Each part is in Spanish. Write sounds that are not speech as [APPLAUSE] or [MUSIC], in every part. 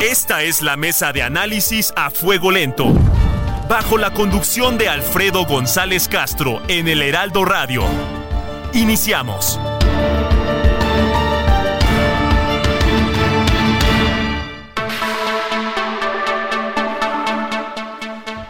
Esta es la mesa de análisis a fuego lento. Bajo la conducción de Alfredo González Castro en el Heraldo Radio. Iniciamos.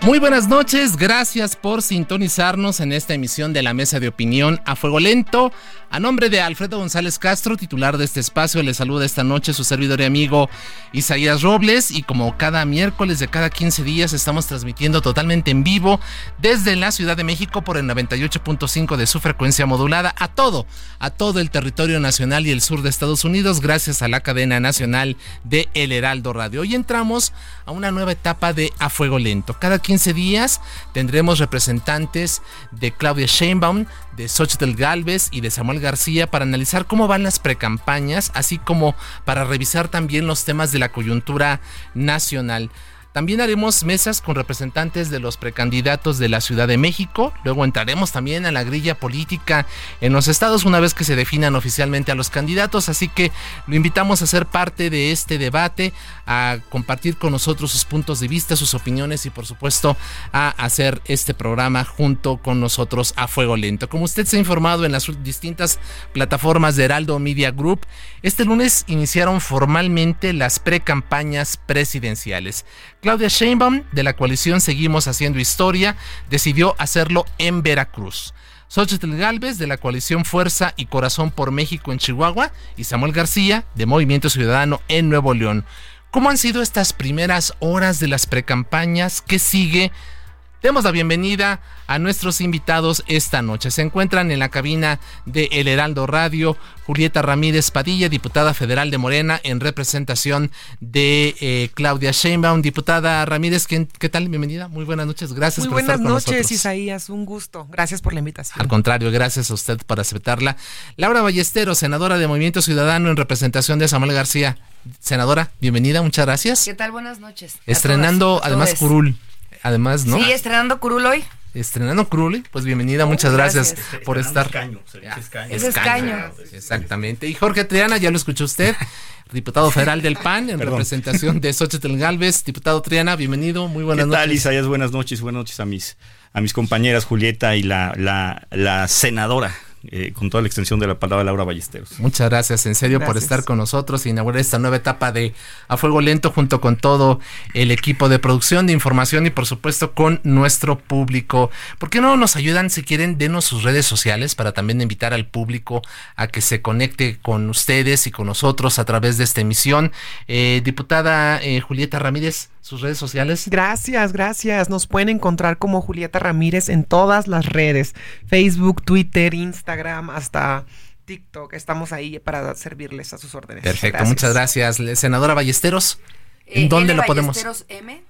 Muy buenas noches, gracias por sintonizarnos en esta emisión de la Mesa de Opinión a Fuego Lento. A nombre de Alfredo González Castro, titular de este espacio, le saluda esta noche su servidor y amigo Isaías Robles y como cada miércoles de cada 15 días estamos transmitiendo totalmente en vivo desde la Ciudad de México por el 98.5 de su frecuencia modulada a todo, a todo el territorio nacional y el sur de Estados Unidos gracias a la cadena nacional de El Heraldo Radio. Hoy entramos a una nueva etapa de A Fuego Lento. Cada 15 días tendremos representantes de Claudia Sheinbaum, de Xochitl Galvez y de Samuel García para analizar cómo van las precampañas, así como para revisar también los temas de la coyuntura nacional. También haremos mesas con representantes de los precandidatos de la Ciudad de México. Luego entraremos también a la grilla política en los estados una vez que se definan oficialmente a los candidatos. Así que lo invitamos a ser parte de este debate, a compartir con nosotros sus puntos de vista, sus opiniones y por supuesto a hacer este programa junto con nosotros a fuego lento. Como usted se ha informado en las distintas plataformas de Heraldo Media Group, este lunes iniciaron formalmente las precampañas presidenciales. Claudia Sheinbaum, de la coalición Seguimos Haciendo Historia, decidió hacerlo en Veracruz. Xochitl Galvez, de la coalición Fuerza y Corazón por México en Chihuahua, y Samuel García, de Movimiento Ciudadano en Nuevo León. ¿Cómo han sido estas primeras horas de las precampañas? ¿Qué sigue? Demos la bienvenida a nuestros invitados esta noche. Se encuentran en la cabina de El Heraldo Radio Julieta Ramírez Padilla, diputada federal de Morena, en representación de eh, Claudia Sheinbaum. Diputada Ramírez, ¿qué, ¿qué, tal? Bienvenida. Muy buenas noches. Gracias Muy por estar con buenas nosotros. noches, Isaías. Un gusto. Gracias por la invitación. Al contrario, gracias a usted por aceptarla. Laura Ballesteros, senadora de Movimiento Ciudadano, en representación de Samuel García. Senadora, bienvenida, muchas gracias. ¿Qué tal? Buenas noches. Estrenando además. Curul. Además, ¿no? Sí, estrenando Curul hoy. Estrenando Curul, pues bienvenida, muchas gracias, gracias. por estar. Escaño, escaño. Es escaño. Exactamente. Y Jorge Triana, ya lo escuchó usted, [LAUGHS] diputado federal del PAN, en Perdón. representación de Xochitl Galvez. Diputado Triana, bienvenido, muy ¿Qué buenas tal, noches. Isaías? Buenas noches, buenas noches a mis, a mis compañeras Julieta y la, la, la senadora, eh, con toda la extensión de la palabra Laura Ballesteros. Muchas gracias, en serio, por estar con nosotros e inaugurar esta nueva etapa de A Fuego Lento junto con todo el equipo de producción, de información y por supuesto con nuestro público. ¿Por qué no nos ayudan, si quieren, denos sus redes sociales para también invitar al público a que se conecte con ustedes y con nosotros a través de esta emisión? Eh, diputada eh, Julieta Ramírez, sus redes sociales. Gracias, gracias. Nos pueden encontrar como Julieta Ramírez en todas las redes. Facebook, Twitter, Instagram, hasta TikTok. Estamos ahí para servirles a sus órdenes. Perfecto, muchas gracias. Senadora Ballesteros, ¿en Eh, dónde L lo podemos? Ballesteros M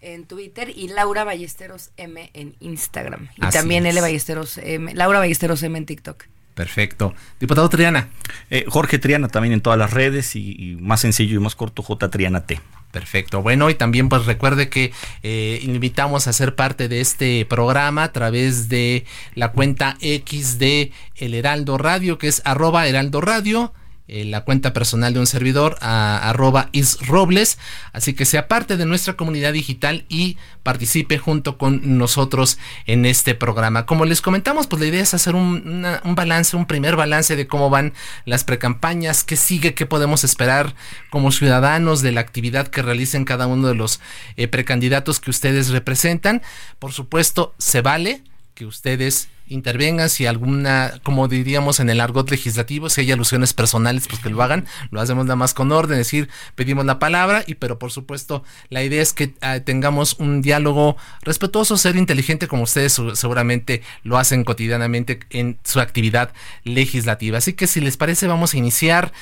en Twitter y Laura Ballesteros M en Instagram. Y Así también es. L Ballesteros M, Laura Ballesteros M en TikTok. Perfecto. Diputado Triana. Eh, Jorge Triana también en todas las redes y, y más sencillo y más corto, J Triana T. Perfecto. Bueno, y también pues recuerde que eh, invitamos a ser parte de este programa a través de la cuenta X de El Heraldo Radio, que es arroba Heraldo Radio. Eh, la cuenta personal de un servidor arroba isrobles, así que sea parte de nuestra comunidad digital y participe junto con nosotros en este programa. Como les comentamos, pues la idea es hacer un balance, un primer balance de cómo van las precampañas, qué sigue, qué podemos esperar como ciudadanos de la actividad que realicen cada uno de los eh, precandidatos que ustedes representan. Por supuesto, se vale que ustedes intervengan, si alguna, como diríamos en el argot legislativo, si hay alusiones personales, pues que lo hagan, lo hacemos nada más con orden, es decir, pedimos la palabra, y pero por supuesto la idea es que ah, tengamos un diálogo respetuoso, ser inteligente como ustedes seguramente lo hacen cotidianamente en su actividad legislativa. Así que si les parece vamos a iniciar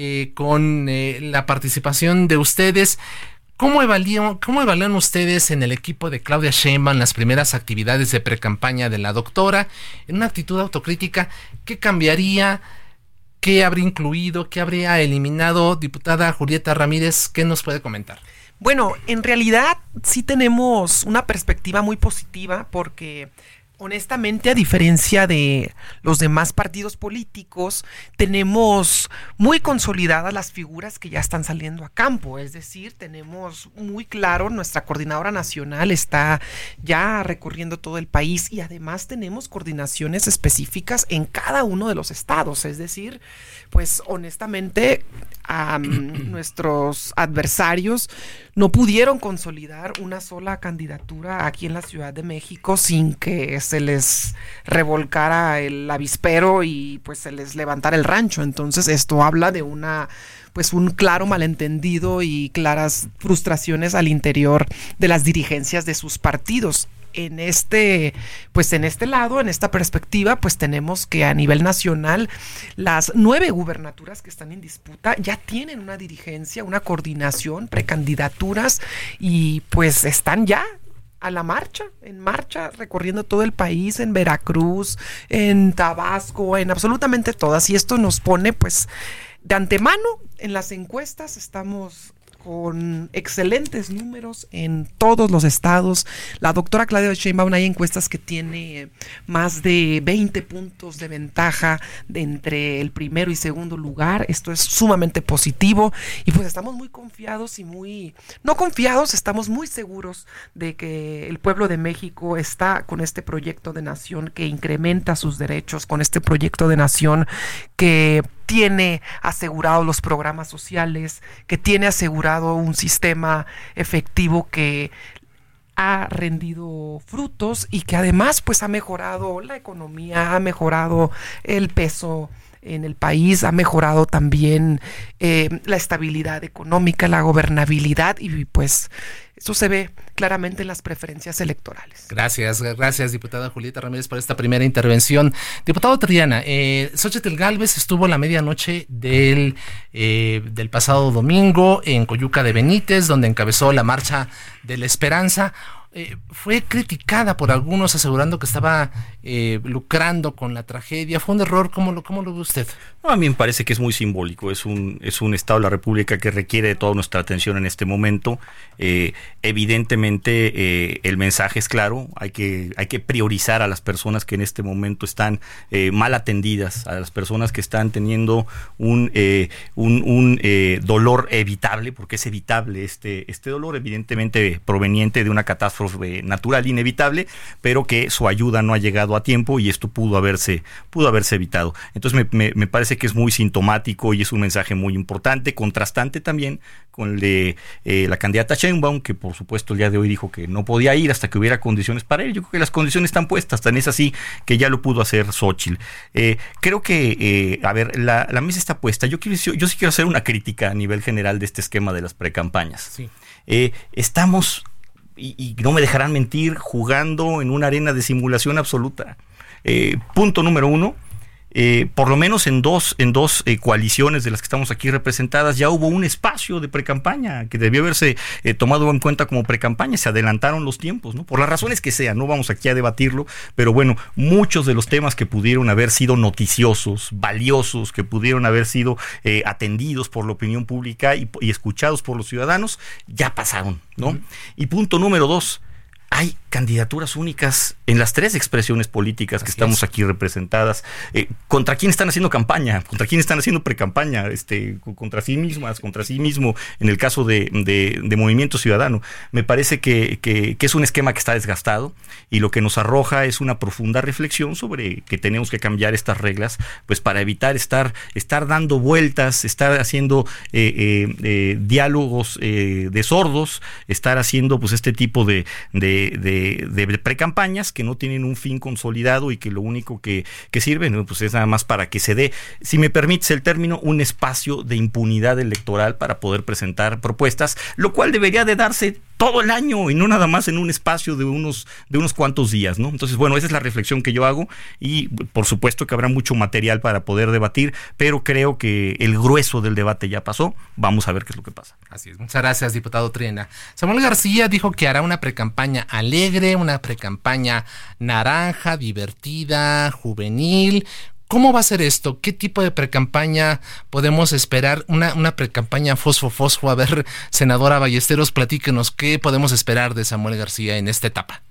eh, con eh, la participación de ustedes. ¿Cómo evalúan, ¿Cómo evalúan ustedes en el equipo de Claudia Sheinbaum las primeras actividades de precampaña de la doctora? En una actitud autocrítica, ¿qué cambiaría? ¿Qué habría incluido? ¿Qué habría eliminado? Diputada Julieta Ramírez, ¿qué nos puede comentar? Bueno, en realidad sí tenemos una perspectiva muy positiva porque Honestamente, a diferencia de los demás partidos políticos, tenemos muy consolidadas las figuras que ya están saliendo a campo. Es decir, tenemos muy claro, nuestra coordinadora nacional está ya recorriendo todo el país y además tenemos coordinaciones específicas en cada uno de los estados. Es decir, pues honestamente, [CLEARS THROAT] nuestros adversarios no pudieron consolidar una sola candidatura aquí en la Ciudad de México sin que se les revolcara el avispero y pues se les levantara el rancho. Entonces esto habla de una pues un claro malentendido y claras frustraciones al interior de las dirigencias de sus partidos en este, pues en este lado, en esta perspectiva, pues tenemos que a nivel nacional las nueve gubernaturas que están en disputa ya tienen una dirigencia, una coordinación, precandidaturas y pues están ya a la marcha, en marcha, recorriendo todo el país, en Veracruz, en Tabasco, en absolutamente todas. Y esto nos pone pues de antemano en las encuestas estamos con excelentes números en todos los estados. La doctora Claudia Sheinbaum hay encuestas que tiene más de 20 puntos de ventaja entre el primero y segundo lugar. Esto es sumamente positivo y pues estamos muy confiados y muy no confiados, estamos muy seguros de que el pueblo de México está con este proyecto de nación que incrementa sus derechos, con este proyecto de nación que tiene asegurado los programas sociales, que tiene asegurado un sistema efectivo que ha rendido frutos y que además pues ha mejorado la economía, ha mejorado el peso en el país, ha mejorado también eh, la estabilidad económica, la gobernabilidad y pues eso se ve claramente en las preferencias electorales. Gracias, gracias, diputada Julieta Ramírez, por esta primera intervención. Diputado Triana, eh, Xochitl Galvez estuvo la medianoche del, eh, del pasado domingo en Coyuca de Benítez, donde encabezó la marcha de la esperanza. Eh, fue criticada por algunos asegurando que estaba eh, lucrando con la tragedia. ¿Fue un error? ¿Cómo lo, cómo lo ve usted? a mí me parece que es muy simbólico. Es un, es un Estado de la República que requiere de toda nuestra atención en este momento. Eh, evidentemente el mensaje es claro. Hay que, hay que priorizar a las personas que en este momento están mal atendidas, a las personas que están teniendo un, un, un dolor evitable, porque es evitable este, este dolor, evidentemente proveniente de una catástrofe natural inevitable, pero que su ayuda no ha llegado a tiempo y esto pudo haberse, pudo haberse evitado. Entonces me, me, parece que es muy sintomático y es un mensaje muy importante, contrastante también con el de eh, la candidata Sheinbaum, que por supuesto el día de hoy dijo que no podía ir hasta que hubiera condiciones para él. Yo creo que las condiciones están puestas, tan es así que ya lo pudo hacer Xochitl. Eh, creo que, eh, a ver, la, la, mesa está puesta. Yo, quiero, yo sí quiero hacer una crítica a nivel general de este esquema de las precampañas. Sí. estamos y, no me dejarán mentir, jugando en una arena de simulación absoluta. Eh, punto número uno, eh, por lo menos en dos, en dos eh, coaliciones de las que estamos aquí representadas, ya hubo un espacio de precampaña que debió haberse tomado en cuenta como precampaña. Se adelantaron los tiempos, ¿no? Por las razones que sean, no vamos aquí a debatirlo, pero bueno, muchos de los temas que pudieron haber sido noticiosos, valiosos, que pudieron haber sido atendidos por la opinión pública y, y escuchados por los ciudadanos, ya pasaron ¿no? Y punto número dos, hay candidaturas únicas en las tres expresiones políticas que estamos aquí representadas. Eh, ¿Contra quién están haciendo campaña? ¿Contra quién están haciendo precampaña? Este, contra sí mismas, contra sí mismo, en el caso de, Movimiento Ciudadano. Me parece que, que, es un esquema que está desgastado y lo que nos arroja es una profunda reflexión sobre que tenemos que cambiar estas reglas, pues para evitar estar, estar dando vueltas, estar haciendo eh, eh, diálogos de sordos, estar haciendo pues este tipo de de, de precampañas que no tienen un fin consolidado y que lo único que, que sirven pues es nada más para que se dé, si me permites el término, un espacio de impunidad electoral para poder presentar propuestas, lo cual debería de darse todo el año y no nada más en un espacio de unos, de unos cuantos días, ¿no? Entonces, bueno, esa es la reflexión que yo hago y por supuesto que habrá mucho material para poder debatir, pero creo que el grueso del debate ya pasó. Vamos a ver qué es lo que pasa. Así es. Muchas gracias, diputado Triena. Samuel García dijo que hará una precampaña alegre, una precampaña naranja, divertida, juvenil, ¿Cómo va a ser esto? ¿Qué tipo de precampaña podemos esperar? Una, una precampaña fosfo-fosfo. A ver, senadora Ballesteros, platíquenos qué podemos esperar de Samuel García en esta etapa.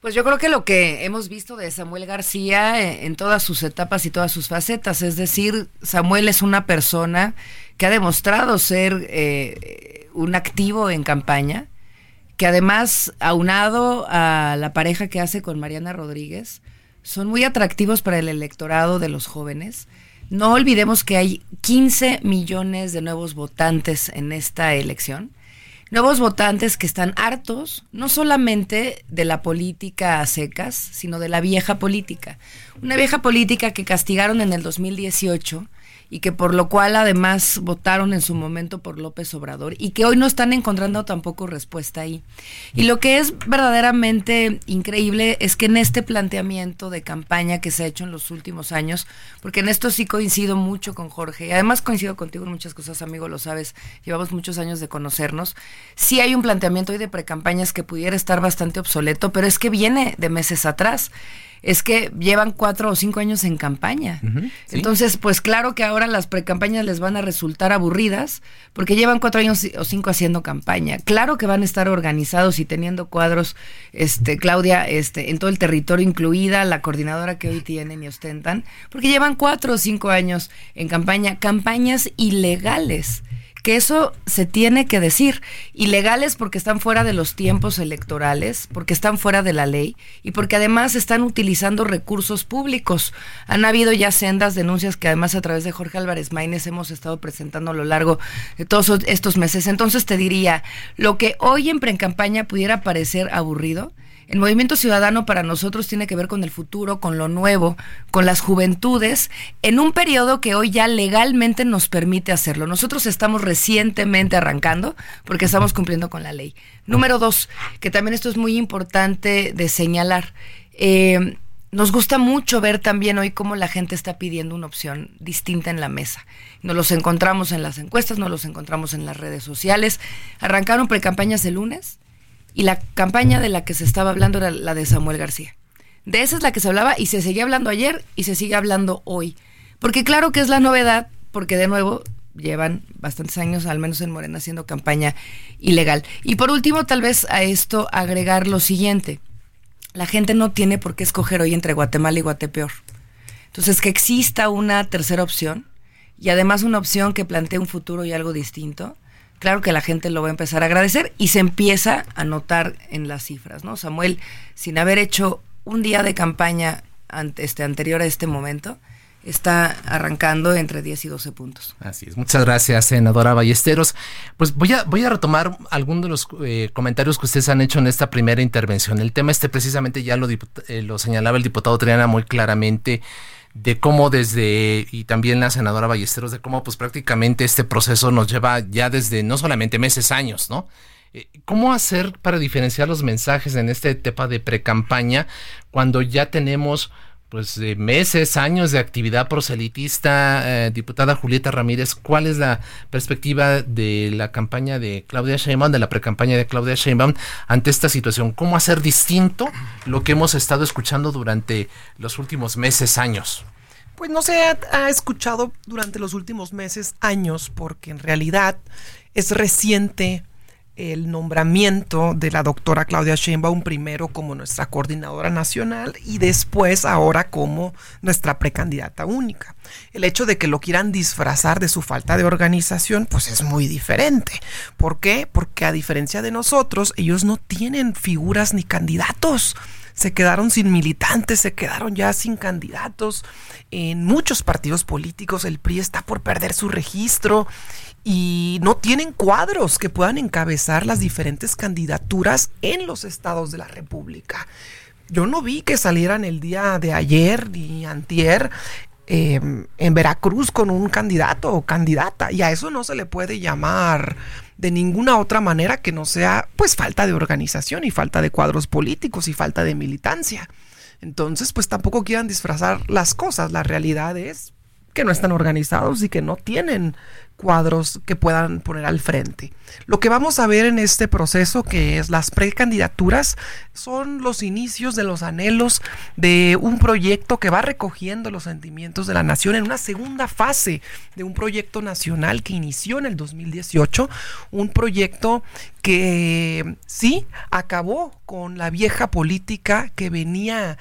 Pues yo creo que lo que hemos visto de Samuel García eh, en todas sus etapas y todas sus facetas, es decir, Samuel es una persona que ha demostrado ser eh, un activo en campaña, que además, aunado a la pareja que hace con Mariana Rodríguez, son muy atractivos para el electorado de los jóvenes. No olvidemos que hay 15 millones de nuevos votantes en esta elección. Nuevos votantes que están hartos no solamente de la política a secas, sino de la vieja política. Una vieja política que castigaron en el 2018 y que por lo cual además votaron en su momento por López Obrador y que hoy no están encontrando tampoco respuesta ahí. Y lo que es verdaderamente increíble es que en este planteamiento de campaña que se ha hecho en los últimos años, porque en esto sí coincido mucho con Jorge, y además coincido contigo en muchas cosas, amigo, lo sabes, llevamos muchos años de conocernos, sí hay un planteamiento hoy de precampañas que pudiera estar bastante obsoleto, pero es que viene de meses atrás es que llevan cuatro o cinco años en campaña. Entonces, pues claro que ahora las precampañas les van a resultar aburridas porque llevan cuatro años o cinco haciendo campaña. Claro que van a estar organizados y teniendo cuadros, este, Claudia, este, en todo el territorio, incluida la coordinadora que hoy tienen y ostentan, porque llevan cuatro o cinco años en campaña, campañas ilegales que eso se tiene que decir. Ilegales porque están fuera de los tiempos electorales, porque están fuera de la ley y porque además están utilizando recursos públicos. Han habido ya sendas denuncias que además a través de Jorge Álvarez Maínez hemos estado presentando a lo largo de todos estos meses. Entonces te diría, lo que hoy en pre-campaña pudiera parecer aburrido, el movimiento ciudadano para nosotros tiene que ver con el futuro, con lo nuevo, con las juventudes, en un periodo que hoy ya legalmente nos permite hacerlo. Nosotros estamos recientemente arrancando porque estamos cumpliendo con la ley. Número dos, que también esto es muy importante de señalar. Eh, nos gusta mucho ver también hoy cómo la gente está pidiendo una opción distinta en la mesa. Nos los encontramos en las encuestas, nos los encontramos en las redes sociales. Arrancaron precampañas el lunes y la campaña de la que se estaba hablando era la de Samuel García. De esa es la que se hablaba y se seguía hablando ayer y se sigue hablando hoy. Porque claro que es la novedad, porque de nuevo llevan bastantes años, al menos en Morena, haciendo campaña ilegal. Y por último, tal vez a esto agregar lo siguiente. La gente no tiene por qué escoger hoy entre Guatemala y Guatepeor. Entonces, que exista una tercera opción y además una opción que plantee un futuro y algo distinto, claro que la gente lo va a empezar a agradecer y se empieza a notar en las cifras, ¿no? Samuel, sin haber hecho un día de campaña ante, este, anterior a este momento, está arrancando entre 10 y 12 puntos. Así es. Muchas gracias, senadora Ballesteros. Pues voy a, voy a retomar algunos de los eh, comentarios que ustedes han hecho en esta primera intervención. El tema este precisamente ya lo, eh, lo señalaba el diputado Triana muy claramente de cómo desde, y también la senadora Ballesteros, de cómo pues prácticamente este proceso nos lleva ya desde no solamente meses, años, ¿no? Eh, ¿Cómo hacer para diferenciar los mensajes en esta etapa de pre-campaña cuando ya tenemos pues meses, años de actividad proselitista, eh, diputada Julieta Ramírez, ¿cuál es la perspectiva de la campaña de Claudia Sheinbaum, de la precampaña de Claudia Sheinbaum ante esta situación? ¿Cómo hacer distinto lo que hemos estado escuchando durante los últimos meses, años? Pues no se ha escuchado durante los últimos meses, años, porque en realidad es reciente el nombramiento de la doctora Claudia Sheinbaum primero como nuestra coordinadora nacional y después ahora como nuestra precandidata única. El hecho de que lo quieran disfrazar de su falta de organización, pues es muy diferente. ¿Por qué? Porque a diferencia de nosotros, ellos no tienen figuras ni candidatos se quedaron sin militantes, se quedaron ya sin candidatos. En muchos partidos políticos el PRI está por perder su registro y no tienen cuadros que puedan encabezar las diferentes candidaturas en los estados de la República. Yo no vi que salieran el día de ayer ni antier em, en Veracruz con un candidato o candidata y a eso no se le puede llamar de ninguna otra manera que no sea pues falta de organización y falta de cuadros políticos y falta de militancia. Entonces pues tampoco quieran disfrazar las cosas, la realidad es que no están organizados y que no tienen cuadros que puedan poner al frente. Lo que vamos a ver en este proceso, que es las precandidaturas, son los inicios de los anhelos de un proyecto que va recogiendo los sentimientos de la nación en una segunda fase de un proyecto nacional que inició en el 2018, un proyecto que sí acabó con la vieja política que venía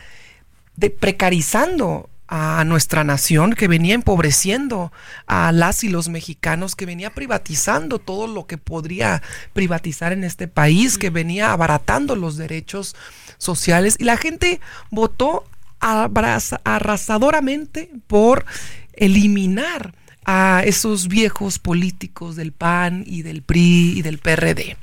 precarizando a nuestra nación, que venía empobreciendo a las y los mexicanos, que venía privatizando todo lo que podría privatizar en este país, que venía abaratando los derechos sociales y la gente votó arrasadoramente por eliminar a esos viejos políticos del PAN y del PRI y del PRD.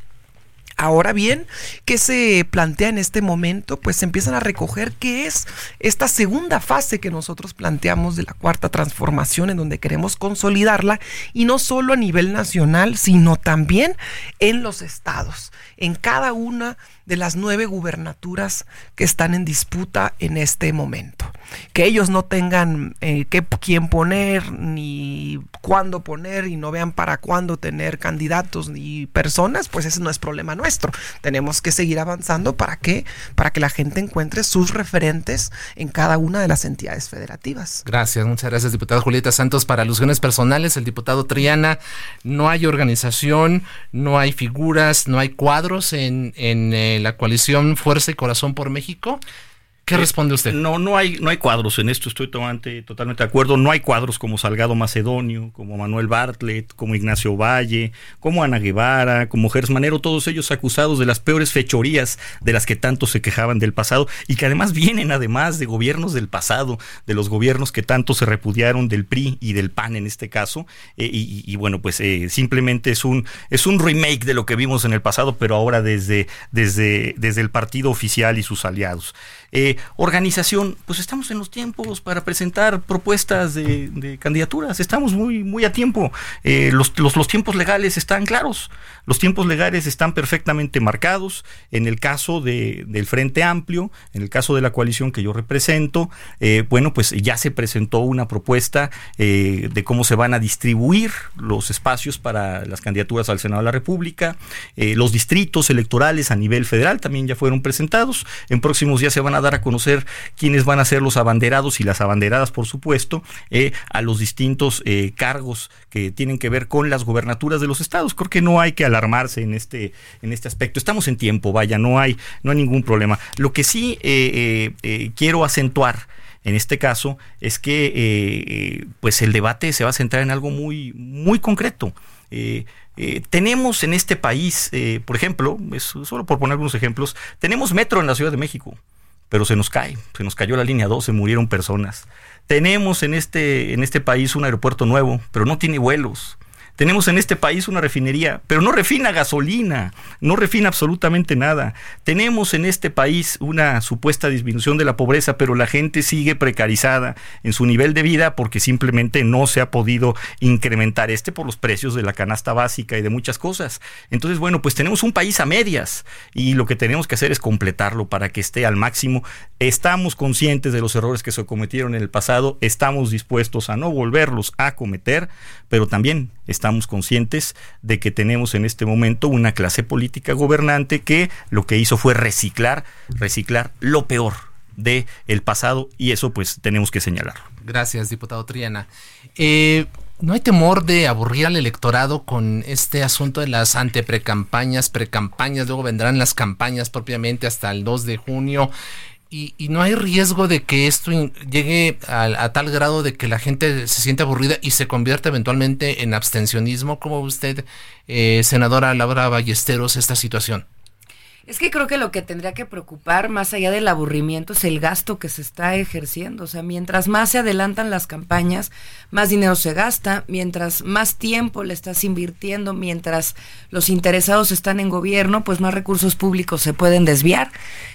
Ahora bien, ¿qué se plantea en este momento? Pues se empiezan a recoger qué es esta segunda fase que nosotros planteamos de la cuarta transformación en donde queremos consolidarla y no solo a nivel nacional, sino también en los estados, en cada una de las nueve gubernaturas que están en disputa en este momento. Que ellos no tengan eh, qué, quién poner, ni cuándo poner, y no vean para cuándo tener candidatos ni personas, pues ese no es problema nuestro. Tenemos que seguir avanzando para que, para que la gente encuentre sus referentes en cada una de las entidades federativas. Gracias, muchas gracias, diputada Julieta Santos. Para alusiones personales, el diputado Triana, no hay organización, no hay figuras, no hay cuadros en, eh, la coalición Fuerza y Corazón por México. ¿Qué responde usted? No, no hay, no hay cuadros en esto, estoy totalmente, totalmente de acuerdo. No hay cuadros como Salgado Macedonio, como Manuel Bartlett, como Ignacio Valle, como Ana Guevara, como Gers Manero, todos ellos acusados de las peores fechorías de las que tanto se quejaban del pasado y que además vienen además de gobiernos del pasado, de los gobiernos que tanto se repudiaron del PRI y del PAN en este caso. Eh, y, bueno, pues eh, simplemente es un, es un remake de lo que vimos en el pasado, pero ahora desde, desde, desde el partido oficial y sus aliados. Eh, organización, pues estamos en los tiempos para presentar propuestas de, candidaturas, estamos muy, muy a tiempo. Eh, los, los, tiempos legales están claros, los tiempos legales están perfectamente marcados. En el caso de, del Frente Amplio, en el caso de la coalición que yo represento, eh, bueno, pues ya se presentó una propuesta de cómo se van a distribuir los espacios para las candidaturas al Senado de la República. los distritos electorales a nivel federal también ya fueron presentados. En próximos días se van a dar a conocer quiénes van a ser los abanderados y las abanderadas, por supuesto, eh, a los distintos eh, cargos que tienen que ver con las gobernaturas de los estados. Creo que no hay que alarmarse en este, en este aspecto. Estamos en tiempo, vaya, no hay, no hay ningún problema. Lo que sí eh, quiero acentuar en este caso es que pues el debate se va a centrar en algo muy, muy concreto. tenemos en este país, por ejemplo, solo por poner algunos ejemplos, tenemos metro en la Ciudad de México pero se nos cae, se nos cayó la línea 2, se murieron personas. Tenemos en este, en este país un aeropuerto nuevo, pero no tiene vuelos. Tenemos en este país una refinería, pero no refina gasolina, no refina absolutamente nada. Tenemos en este país una supuesta disminución de la pobreza, pero la gente sigue precarizada en su nivel de vida porque simplemente no se ha podido incrementar este por los precios de la canasta básica y de muchas cosas. Entonces, bueno, pues tenemos un país a medias y lo que tenemos que hacer es completarlo para que esté al máximo. Estamos conscientes de los errores que se cometieron en el pasado, estamos dispuestos a no volverlos a cometer, pero también estamos conscientes de que tenemos en este momento una clase política gobernante que lo que hizo fue reciclar, reciclar lo peor de el pasado y eso pues tenemos que señalarlo. Gracias, diputado Triana. Eh, ¿No hay temor de aburrir al electorado con este asunto de las anteprecampañas, precampañas, luego vendrán las campañas propiamente hasta el 2 de junio? Y, no hay riesgo de que esto llegue a, tal grado de que la gente se siente aburrida y se convierta eventualmente en abstencionismo, como usted, eh, senadora Laura Ballesteros, esta situación. Es que creo que lo que tendría que preocupar, más allá del aburrimiento, es el gasto que se está ejerciendo. O sea, mientras más se adelantan las campañas, más dinero se gasta, mientras más tiempo le estás invirtiendo, mientras los interesados están en gobierno, pues más recursos públicos se pueden desviar.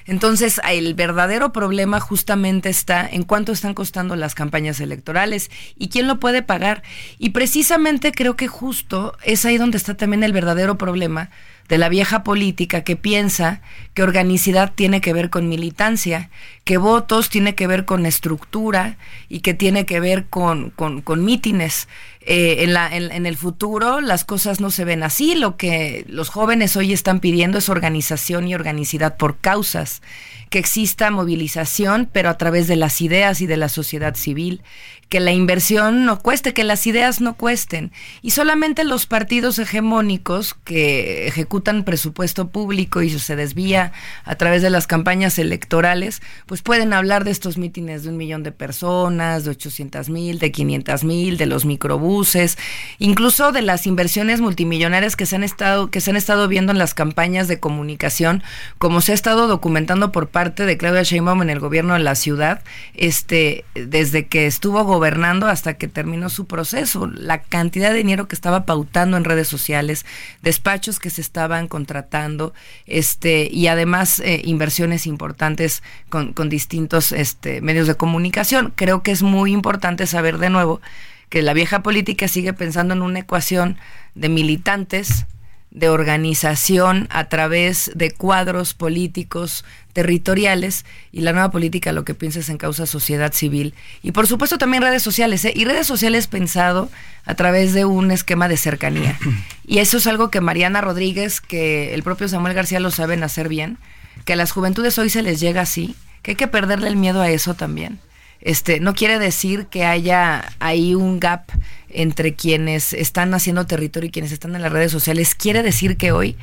Entonces, el verdadero problema justamente está en cuánto están costando las campañas electorales y quién lo puede pagar. Y precisamente creo que justo es ahí donde está también el verdadero problema de la vieja política que piensa que organicidad tiene que ver con militancia, que votos tiene que ver con estructura y que tiene que ver con, con, mítines. Eh, en, la, en, el futuro las cosas no se ven así. Lo que los jóvenes hoy están pidiendo es organización y organicidad por causas, que exista movilización, pero a través de las ideas y de la sociedad civil, que la inversión no cueste, que las ideas no cuesten. Y solamente los partidos hegemónicos que ejecutan presupuesto público y se desvía a través de las campañas electorales, pues pueden hablar de estos mítines de un millón de personas, de 800 mil, de 500 mil, de los microbuses, incluso de las inversiones multimillonarias que se han estado, que se han estado viendo en las campañas de comunicación, como se ha estado documentando por parte de Claudia Sheinbaum en el gobierno de la ciudad, este, desde que estuvo gobernando hasta que terminó su proceso. La cantidad de dinero que estaba pautando en redes sociales, despachos que se estaban contratando, este, y además eh, inversiones importantes con, con distintos este, medios de comunicación. Creo que es muy importante saber de nuevo que la vieja política sigue pensando en una ecuación de militantes, de organización a través de cuadros políticos territoriales y la nueva política lo que piensa es en causa sociedad civil. Y por supuesto también redes sociales ¿eh? y redes sociales pensado a través de un esquema de cercanía. Y eso es algo que Mariana Rodríguez que el propio Samuel García lo saben hacer bien que a las juventudes hoy se les llega así que hay que perderle el miedo a eso también. Este no quiere decir que haya ahí un gap entre quienes están haciendo territorio y quienes están en las redes sociales, quiere decir que hoy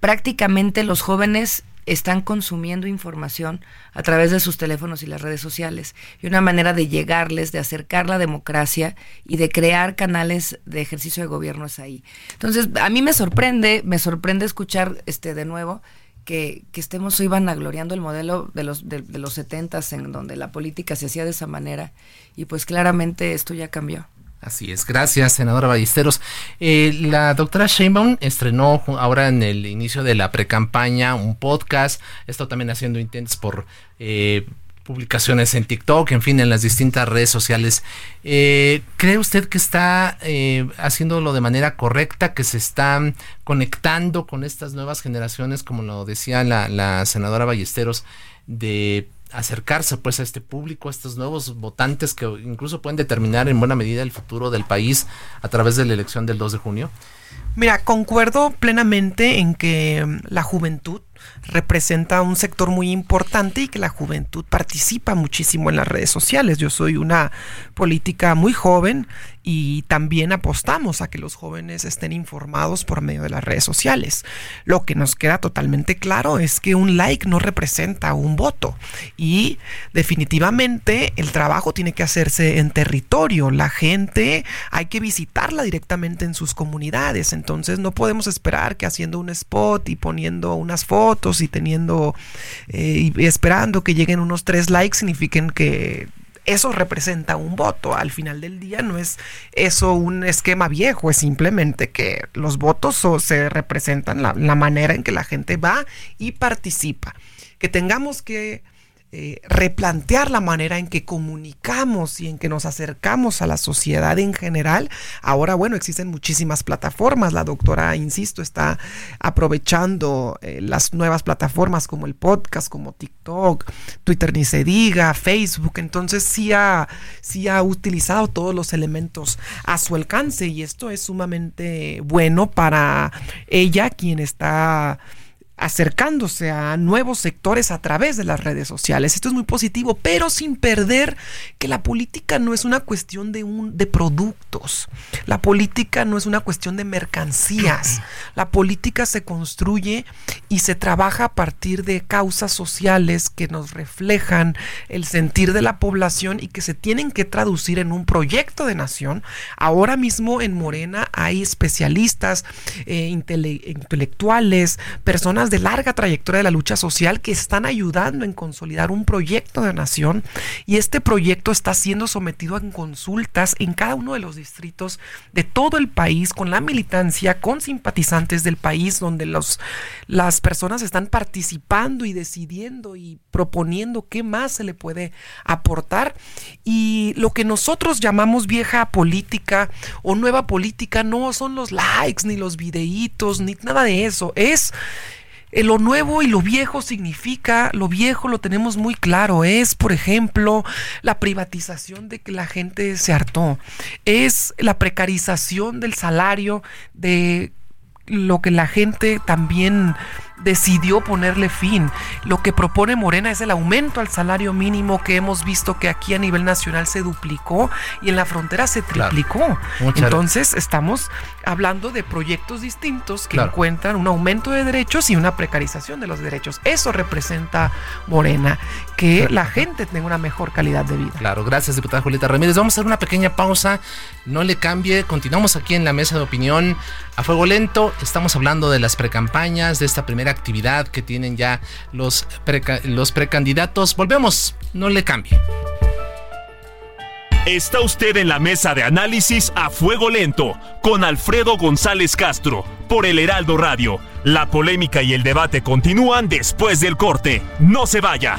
prácticamente los jóvenes están consumiendo información a través de sus teléfonos y las redes sociales. Y una manera de llegarles, de acercar la democracia y de crear canales de ejercicio de gobierno es ahí. Entonces, a mí me sorprende, me sorprende escuchar este de nuevo que, que estemos hoy vanagloriando el modelo de los, de, de los setentas en donde la política se hacía de esa manera y pues claramente esto ya cambió. Así es, gracias, senadora Ballesteros. Eh, la doctora Sheinbaum estrenó ahora en el inicio de la precampaña un podcast, esto también haciendo intentos por eh, publicaciones en TikTok, en fin, en las distintas redes sociales. Eh, ¿Cree usted que está eh, haciéndolo de manera correcta, que se están conectando con estas nuevas generaciones, como lo decía la, la senadora Ballesteros, de acercarse pues a este público, a estos nuevos votantes que incluso pueden determinar en buena medida el futuro del país a través de la elección del 2 de junio? Mira, concuerdo plenamente en que la juventud representa un sector muy importante y que la juventud participa muchísimo en las redes sociales. Yo soy una política muy joven y también apostamos a que los jóvenes estén informados por medio de las redes sociales. Lo que nos queda totalmente claro es que un like no representa un voto y definitivamente el trabajo tiene que hacerse en territorio. La gente hay que visitarla directamente en sus comunidades. Entonces no podemos esperar que haciendo un spot y poniendo unas fotos y teniendo eh, y esperando que lleguen unos tres likes signifiquen que eso representa un voto. Al final del día no es eso un esquema viejo, es simplemente que los votos se representan la, manera en que la gente va y participa. Que tengamos que eh, replantear la manera en que comunicamos y en que nos acercamos a la sociedad en general. Ahora, bueno, existen muchísimas plataformas. La doctora, insisto, está aprovechando eh, las nuevas plataformas como el podcast, como TikTok, Twitter ni se diga, Facebook. Entonces sí ha, sí ha utilizado todos los elementos a su alcance y esto es sumamente bueno para ella, quien está acercándose a nuevos sectores a través de las redes sociales. Esto es muy positivo, pero sin perder que la política no es una cuestión de un de productos. La política no es una cuestión de mercancías. [CLEARS THROAT] La política se construye y se trabaja a partir de causas sociales que nos reflejan el sentir de la población y que se tienen que traducir en un proyecto de nación. Ahora mismo en Morena hay especialistas, eh, intelectuales, personas de larga trayectoria de la lucha social que están ayudando en consolidar un proyecto de nación y este proyecto está siendo sometido a consultas en cada uno de los distritos de todo el país con la militancia, con simpatizantes del país donde los, las personas están participando y decidiendo y proponiendo qué más se le puede aportar. Y lo que nosotros llamamos vieja política o nueva política no son los likes ni los videitos ni nada de eso, es eh, lo nuevo y lo viejo significa, lo viejo lo tenemos muy claro, es por ejemplo la privatización de que la gente se hartó, es la precarización del salario de lo que la gente también decidió ponerle fin. Lo que propone Morena es el aumento al salario mínimo que hemos visto que aquí a nivel nacional se duplicó y en la frontera se triplicó. Entonces estamos hablando de proyectos distintos que encuentran un aumento de derechos y una precarización de los derechos. Eso representa Morena, que la gente tenga una mejor calidad de vida. Claro, gracias diputada Julieta Ramírez. Vamos a hacer una pequeña pausa, no le cambie, continuamos aquí en la mesa de opinión a fuego lento, estamos hablando de las precampañas, de esta primera actividad que tienen ya los, los precandidatos. Volvemos, no le cambie. Está usted en la mesa de análisis a fuego lento con Alfredo González Castro por el Heraldo Radio. La polémica y el debate continúan después del corte. No se vaya.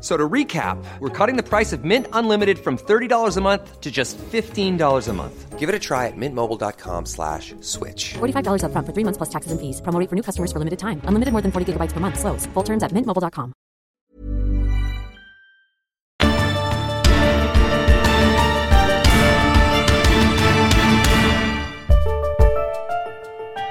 So to recap, we're cutting the price of Mint Unlimited from $30 a month to just $15 a month. Give it a try at mintmobile.com slash switch. $45 up front for three months plus taxes and fees. Promo for new customers for limited time. Unlimited more than 40 gigabytes per month. Slows. Full terms at mintmobile.com.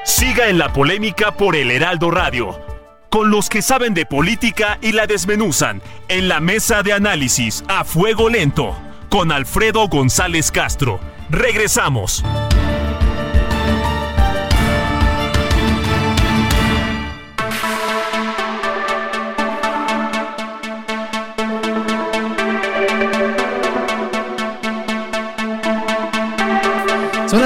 Siga en la polémica por el Heraldo Radio con los que saben de política y la desmenuzan en la mesa de análisis a fuego lento con Alfredo González Castro. Regresamos.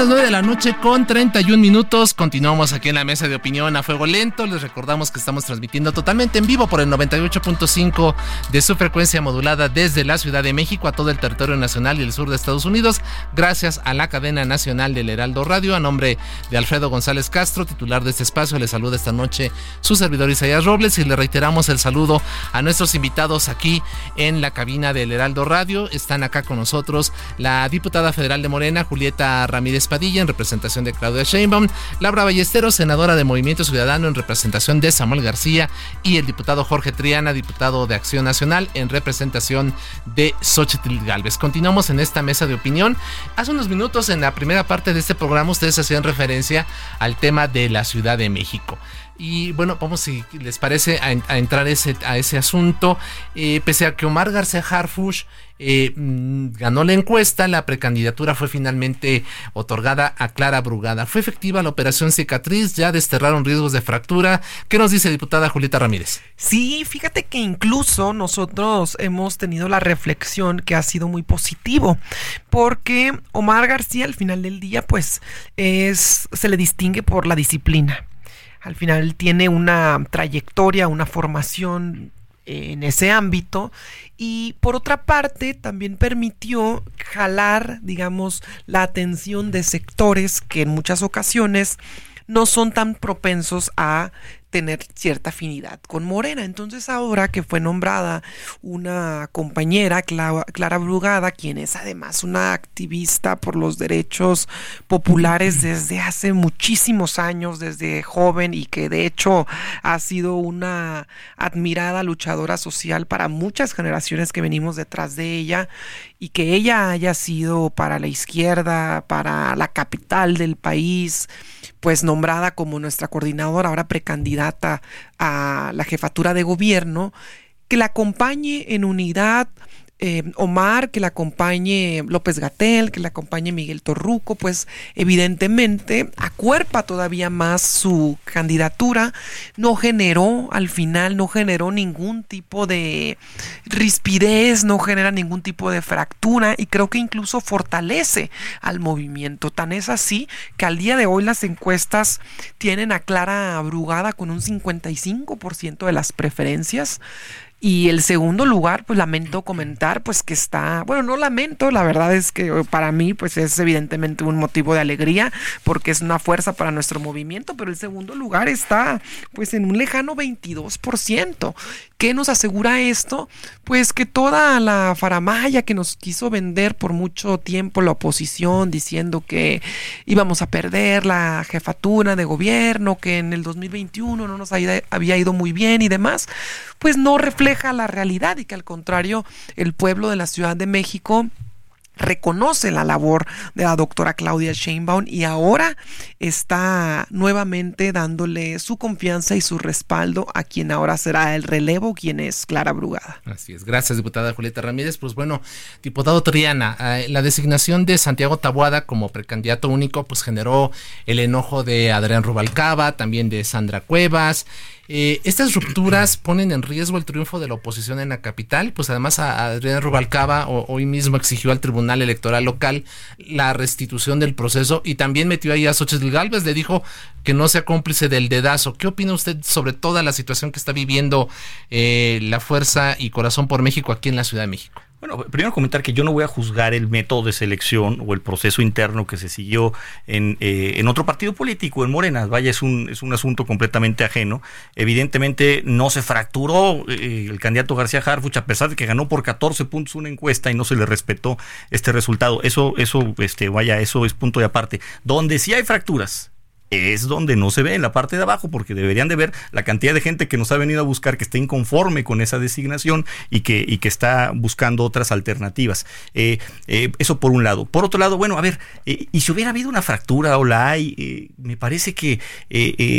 Las 9 de la noche con 31 minutos. Continuamos aquí en la mesa de opinión a fuego lento. Les recordamos que estamos transmitiendo totalmente en vivo por el 98.5 de su frecuencia modulada desde la Ciudad de México a todo el territorio nacional y el sur de Estados Unidos. Gracias a la cadena nacional del Heraldo Radio. A nombre de Alfredo González Castro, titular de este espacio, le saluda esta noche su servidor Isaías Robles y le reiteramos el saludo a nuestros invitados aquí en la cabina del Heraldo Radio. Están acá con nosotros la diputada federal de Morena, Julieta Ramírez Espadilla en representación de Claudia Sheinbaum, Laura Ballesteros, senadora de Movimiento Ciudadano en representación de Samuel García y el diputado Jorge Triana, diputado de Acción Nacional en representación de Xochitl Galvez. Continuamos en esta mesa de opinión. Hace unos minutos en la primera parte de este programa ustedes hacían referencia al tema de la Ciudad de México. Y bueno, vamos, si les parece, a, entrar ese, a ese asunto. Eh, pese a que Omar García Harfush eh, mm, ganó la encuesta, la precandidatura fue finalmente otorgada a Clara Brugada. ¿Fue efectiva la operación cicatriz? ¿Ya desterraron riesgos de fractura? ¿Qué nos dice diputada Julieta Ramírez? Sí, fíjate que incluso nosotros hemos tenido la reflexión que ha sido muy positivo, porque Omar García al final del día pues es, se le distingue por la disciplina al final tiene una trayectoria, una formación en ese ámbito. Y por otra parte también permitió jalar, digamos, la atención de sectores que en muchas ocasiones no son tan propensos a tener cierta afinidad con Morena. Entonces ahora que fue nombrada una compañera, Clara Brugada, quien es además una activista por los derechos populares desde hace muchísimos años, desde joven y que de hecho ha sido una admirada luchadora social para muchas generaciones que venimos detrás de ella y que ella haya sido para la izquierda, para la capital del país, pues nombrada como nuestra coordinadora, ahora precandidata a la jefatura de gobierno, que la acompañe en unidad eh, Omar, que la acompañe López Gatel, que la acompañe Miguel Torruco, pues evidentemente acuerpa todavía más su candidatura, no generó al final, no generó ningún tipo de rispidez, no genera ningún tipo de fractura y creo que incluso fortalece al movimiento. Tan es así que al día de hoy las encuestas tienen a Clara Brugada con un 55% de las preferencias. Y el segundo lugar, pues lamento comentar, pues que está, bueno, no lamento, la verdad es que para mí, pues es evidentemente un motivo de alegría, porque es una fuerza para nuestro movimiento, pero el segundo lugar está, pues en un lejano 22%. ¿Qué nos asegura esto? Pues que toda la faramaya que nos quiso vender por mucho tiempo la oposición, diciendo que íbamos a perder la jefatura de gobierno, que en el 2021 no nos había ido muy bien y demás, pues no refleja la realidad y que al contrario el pueblo de la Ciudad de México reconoce la labor de la doctora Claudia Sheinbaum y ahora está nuevamente dándole su confianza y su respaldo a quien ahora será el relevo, quien es Clara Brugada. Así es, gracias diputada Julieta Ramírez. Pues bueno, diputado Triana, eh, la designación de Santiago Tabuada como precandidato único pues generó el enojo de Adrián Rubalcaba, también de Sandra Cuevas. Eh, estas rupturas ponen en riesgo el triunfo de la oposición en la capital, pues además a Adrián Rubalcaba hoy mismo exigió al Tribunal Electoral Local la restitución del proceso y también metió ahí a Xochitl Galvez, le dijo que no sea cómplice del dedazo. ¿Qué opina usted sobre toda la situación que está viviendo eh, la Fuerza y Corazón por México aquí en la Ciudad de México? Bueno, primero comentar que yo no voy a juzgar el método de selección o el proceso interno que se siguió en, eh, en otro partido político, en Morena. Vaya, es un, es un asunto completamente ajeno. Evidentemente no se fracturó eh, el candidato García Harfuch, a pesar de que ganó por 14 puntos una encuesta y no se le respetó este resultado. Eso, eso, este, vaya, eso es punto de aparte. Donde sí hay fracturas, es donde no se ve en la parte de abajo, porque deberían de ver la cantidad de gente que nos ha venido a buscar, que está inconforme con esa designación y que, y que está buscando otras alternativas. Eh, eh, eso por un lado. Por otro lado, bueno, a ver, eh, y si hubiera habido una fractura o la hay, me parece que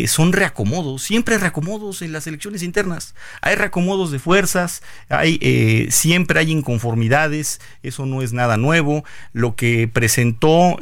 son reacomodos, siempre reacomodos en las elecciones internas. Hay reacomodos de fuerzas, hay, siempre hay inconformidades, eso no es nada nuevo. Lo que presentó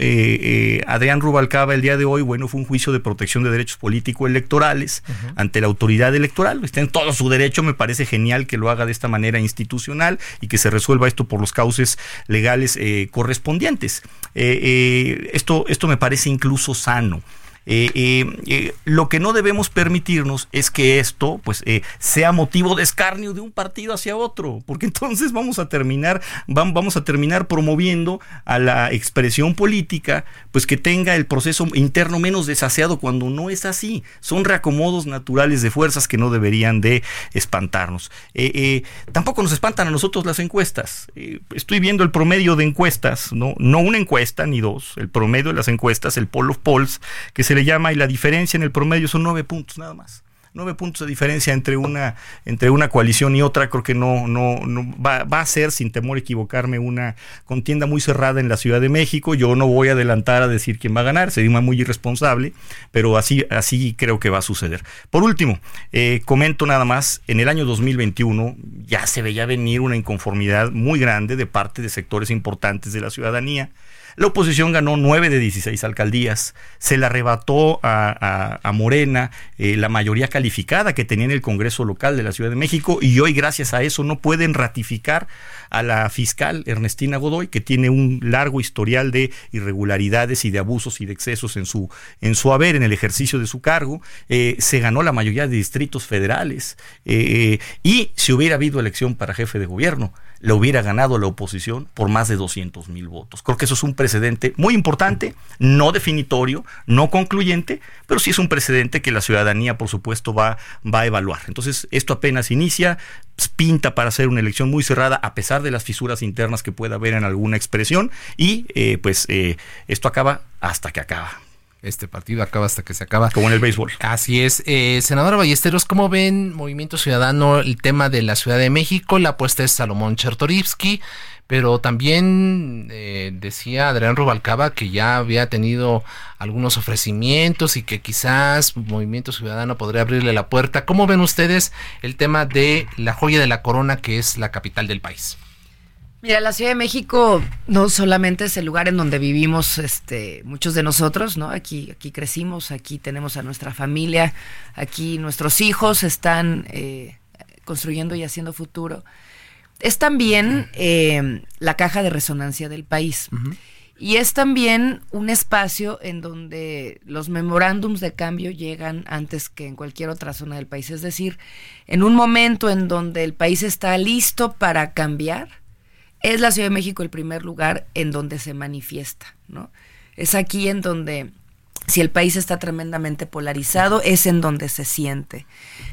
Adrián Rubalcaba el día de hoy, bueno, fue un juicio de protección de derechos político-electorales ante la autoridad electoral. Está en todo su derecho, me parece genial que lo haga de esta manera institucional y que se resuelva esto por los cauces legales eh, correspondientes. Eh, eh, esto, esto me parece incluso sano. Eh, eh, eh, lo que no debemos permitirnos es que esto pues sea motivo de escarnio de un partido hacia otro, porque [LAUGHS] entonces vamos a terminar vamos a terminar promoviendo a la expresión política pues que tenga el proceso interno menos desaseado cuando no es así. Son reacomodos naturales de fuerzas que no deberían de espantarnos. tampoco nos espantan a nosotros las encuestas. estoy viendo el promedio de encuestas, no no una encuesta ni dos, el promedio de las encuestas, el poll of polls que se le llama y la diferencia en el promedio son nueve puntos nada más. Nueve puntos de diferencia entre una entre una coalición y otra creo que no no, no va, va, a ser sin temor a equivocarme una contienda muy cerrada en la Ciudad de México. Yo no voy a adelantar a decir quién va a ganar sería muy irresponsable pero así así creo que va a suceder. Por último eh, comento nada más en el año 2021 ya se veía venir una inconformidad muy grande de parte de sectores importantes de la ciudadanía la oposición ganó 9 de 16 alcaldías, se le arrebató a, Morena eh, la mayoría calificada que tenía en el Congreso local de la Ciudad de México y hoy gracias a eso no pueden ratificar a la fiscal Ernestina Godoy, que tiene un largo historial de irregularidades y de abusos y de excesos en su, en su haber, en el ejercicio de su cargo. Eh, se ganó la mayoría de distritos federales eh, y si hubiera habido elección para jefe de gobierno, le hubiera ganado la oposición por más de 200 mil votos. Creo que eso es un precedente muy importante, no definitorio, no concluyente, pero sí es un precedente que la ciudadanía, por supuesto, va, va a evaluar. Entonces, esto apenas inicia, pues, pinta para ser una elección muy cerrada, a pesar de las fisuras internas que pueda haber en alguna expresión, y eh, pues eh, esto acaba hasta que acaba. Este partido acaba hasta que se acaba. Como en el béisbol. Así es. Eh, senadora Ballesteros, ¿cómo ven Movimiento Ciudadano el tema de la Ciudad de México? La apuesta es Salomón Chertorivsky, pero también eh, decía Adrián Rubalcaba que ya había tenido algunos ofrecimientos y que quizás Movimiento Ciudadano podría abrirle la puerta. ¿Cómo ven ustedes el tema de la joya de la corona que es la capital del país? Mira, la Ciudad de México no solamente es el lugar en donde vivimos este, muchos de nosotros, ¿no? Aquí, aquí crecimos, aquí tenemos a nuestra familia, aquí nuestros hijos están eh, construyendo y haciendo futuro. Es también eh, la caja de resonancia del país. Y es también un espacio en donde los memorándums de cambio llegan antes que en cualquier otra zona del país. Es decir, en un momento en donde el país está listo para cambiar, es la Ciudad de México el primer lugar en donde se manifiesta, ¿no? Es aquí en donde si el país está tremendamente polarizado, es en donde se siente.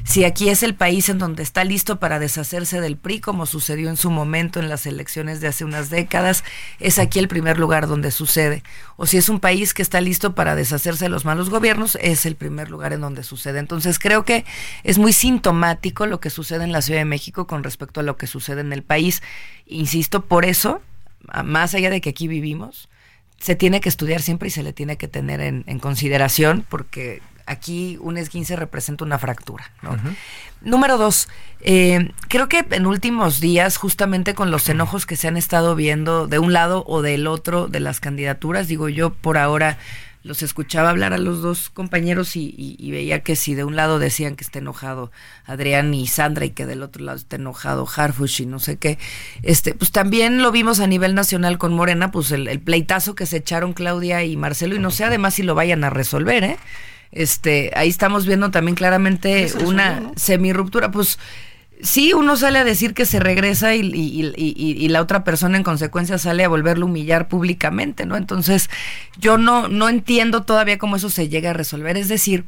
Si aquí es el país en donde está listo para deshacerse del PRI, como sucedió en su momento en las elecciones de hace unas décadas, es aquí el primer lugar donde sucede. O si es un país que está listo para deshacerse de los malos gobiernos, es el primer lugar en donde sucede. Entonces creo que es muy sintomático lo que sucede en la Ciudad de México con respecto a lo que sucede en el país. Insisto, por eso, más allá de que aquí vivimos, se tiene que estudiar siempre y se le tiene que tener en, consideración porque aquí un esguince representa una fractura. Número dos, eh, creo que en últimos días, justamente con los enojos que se han estado viendo de un lado o del otro de las candidaturas, digo yo por ahora los escuchaba hablar a los dos compañeros y, veía que si de un lado decían que está enojado Adrián y Sandra y que del otro lado está enojado Harfush y no sé qué, este, pues también lo vimos a nivel nacional con Morena, pues el, pleitazo que se echaron Claudia y Marcelo y no sé además si lo vayan a resolver, ¿eh? Este, ahí estamos viendo también claramente una semi-ruptura, pues sí, uno sale a decir que se regresa y, la otra persona en consecuencia sale a volverlo a humillar públicamente, ¿no? Entonces, yo no, no entiendo todavía cómo eso se llega a resolver. Es decir,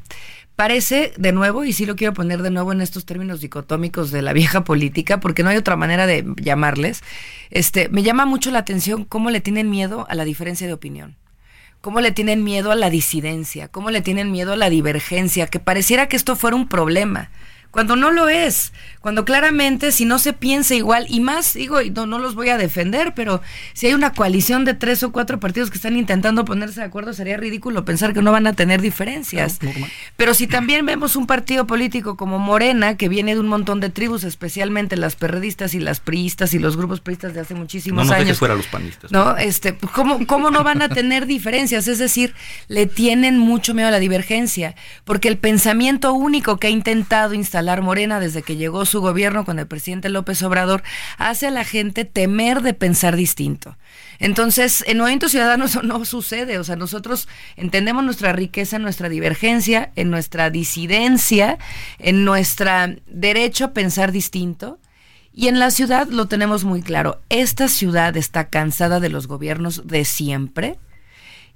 parece de nuevo, y sí lo quiero poner de nuevo en estos términos dicotómicos de la vieja política, porque no hay otra manera de llamarles, este, me llama mucho la atención cómo le tienen miedo a la diferencia de opinión cómo le tienen miedo a la disidencia, cómo le tienen miedo a la divergencia, que pareciera que esto fuera un problema cuando no lo es, cuando claramente si no se piensa igual, y más, digo, no, no los voy a defender, pero si hay una coalición de tres o cuatro partidos que están intentando ponerse de acuerdo, sería ridículo pensar que no van a tener diferencias. pero si también vemos un partido político como Morena, que viene de un montón de tribus, especialmente las perredistas y las priistas y los grupos priistas de hace muchísimos no, no años. fuera los panistas. No, este, ¿cómo, ¿cómo no van a tener diferencias? Es decir, le tienen mucho miedo a la divergencia, porque el pensamiento único que ha intentado instalar Morena desde que llegó su gobierno con el presidente López Obrador hace a la gente temer de pensar distinto. Entonces, en Movimiento Ciudadano eso no sucede. O sea, nosotros entendemos nuestra riqueza, nuestra divergencia, en nuestra disidencia, en nuestro derecho a pensar distinto. Y en la ciudad lo tenemos muy claro. Esta ciudad está cansada de los gobiernos de siempre.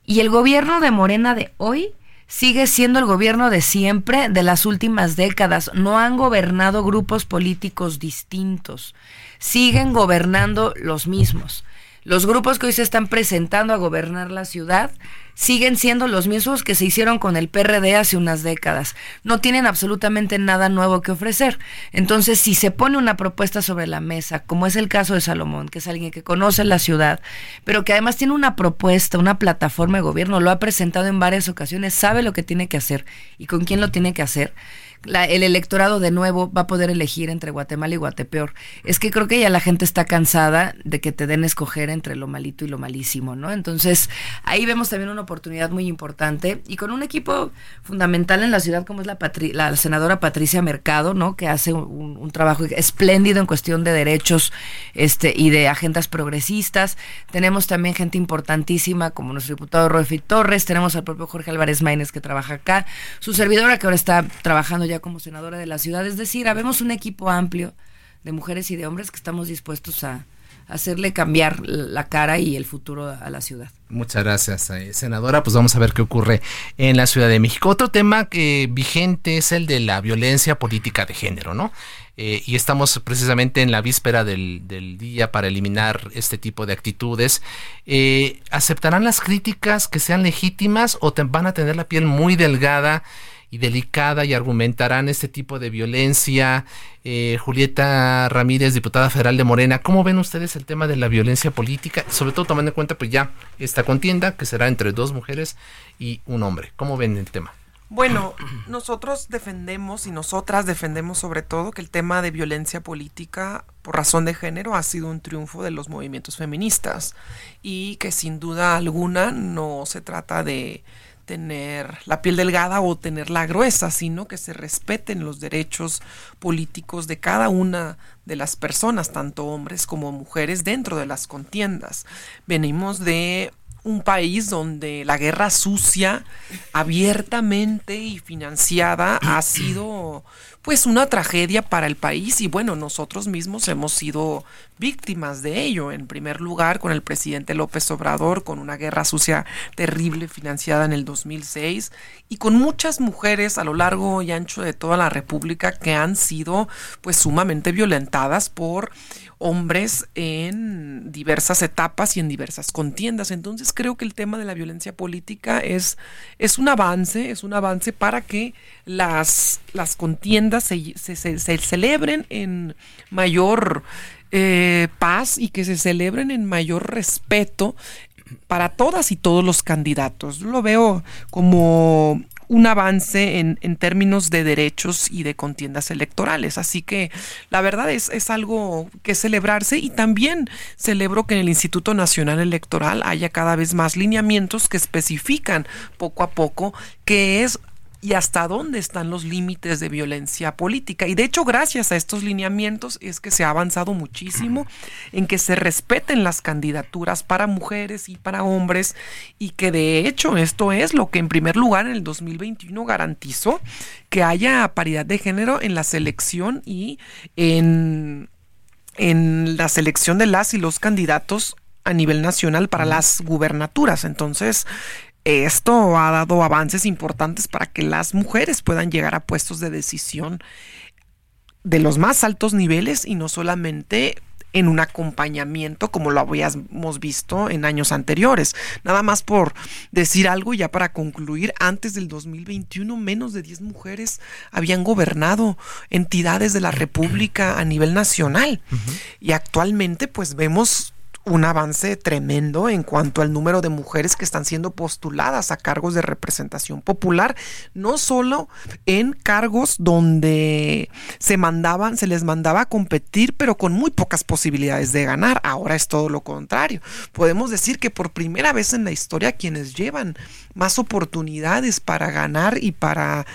Y el gobierno de Morena de hoy sigue siendo el gobierno de siempre, de las últimas décadas. No han gobernado grupos políticos distintos. Siguen gobernando los mismos. Los grupos que hoy se están presentando a gobernar la ciudad siguen siendo los mismos que se hicieron con el PRD hace unas décadas. No tienen absolutamente nada nuevo que ofrecer. Entonces, si se pone una propuesta sobre la mesa, como es el caso de Salomón, que es alguien que conoce la ciudad, pero que además tiene una propuesta, una plataforma de gobierno, lo ha presentado en varias ocasiones, sabe lo que tiene que hacer y con quién lo tiene que hacer el electorado de nuevo va a poder elegir entre Guatemala y Guatepeor. Es que creo que ya la gente está cansada de que te den escoger entre lo malito y lo malísimo, ¿no? Entonces, ahí vemos también una oportunidad muy importante y con un equipo fundamental en la ciudad como es la, la senadora Patricia Mercado, ¿no? Que hace un, trabajo espléndido en cuestión de derechos este, y de agendas progresistas. Tenemos también gente importantísima como nuestro diputado Roefi Torres, tenemos al propio Jorge Álvarez Maínez que trabaja acá, su servidora que ahora está trabajando ya como senadora de la ciudad. Es decir, habemos un equipo amplio de mujeres y de hombres que estamos dispuestos a, hacerle cambiar la cara y el futuro a la ciudad. Muchas gracias, eh, senadora. Pues vamos a ver qué ocurre en la Ciudad de México. Otro tema que vigente es el de la violencia política de género, ¿no? Eh, y estamos precisamente en la víspera del, día para eliminar este tipo de actitudes. Eh, ¿Aceptarán las críticas que sean legítimas o te van a tener la piel muy delgada? Y delicada y argumentarán este tipo de violencia. Eh, Julieta Ramírez, diputada federal de Morena, ¿cómo ven ustedes el tema de la violencia política? Sobre todo tomando en cuenta pues ya esta contienda que será entre dos mujeres y un hombre. ¿Cómo ven el tema? Bueno, [CLEARS THROAT] nosotros defendemos y nosotras defendemos sobre todo que el tema de violencia política por razón de género ha sido un triunfo de los movimientos feministas y que sin duda alguna no se trata de tener la piel delgada o tenerla gruesa, sino que se respeten los derechos políticos de cada una de las personas, tanto hombres como mujeres, dentro de las contiendas. Venimos de un país donde la guerra sucia, abiertamente y financiada, ha [CLEARS THROAT] sido pues una tragedia para el país y bueno, nosotros mismos hemos sido víctimas de ello. En primer lugar, con el presidente López Obrador, con una guerra sucia terrible financiada en el 2006 y con muchas mujeres a lo largo y ancho de toda la República que han sido pues sumamente violentadas por hombres en diversas etapas y en diversas contiendas. Entonces creo que el tema de la violencia política es, es un avance, es un avance para que las, las contiendas se, se, celebren en mayor eh, paz y que se celebren en mayor respeto para todas y todos los candidatos. Lo veo como un avance en, en, términos de derechos y de contiendas electorales. Así que la verdad es, es algo que celebrarse y también celebro que en el Instituto Nacional Electoral haya cada vez más lineamientos que especifican poco a poco qué es y hasta dónde están los límites de violencia política. Y de hecho, gracias a estos lineamientos es que se ha avanzado muchísimo en que se respeten las candidaturas para mujeres y para hombres y que de hecho esto es lo que en primer lugar en el 2021 garantizó que haya paridad de género en la selección y en, en la selección de las y los candidatos a nivel nacional para las gubernaturas. Entonces, esto ha dado avances importantes para que las mujeres puedan llegar a puestos de decisión de los más altos niveles y no solamente en un acompañamiento como lo habíamos visto en años anteriores. Nada más por decir algo ya para concluir, antes del 2021 menos de 10 mujeres habían gobernado entidades de la República a nivel nacional y actualmente pues vemos un avance tremendo en cuanto al número de mujeres que están siendo postuladas a cargos de representación popular, no solo en cargos donde se mandaban, se les mandaba a competir, pero con muy pocas posibilidades de ganar. Ahora es todo lo contrario. Podemos decir que por primera vez en la historia quienes llevan más oportunidades para ganar y para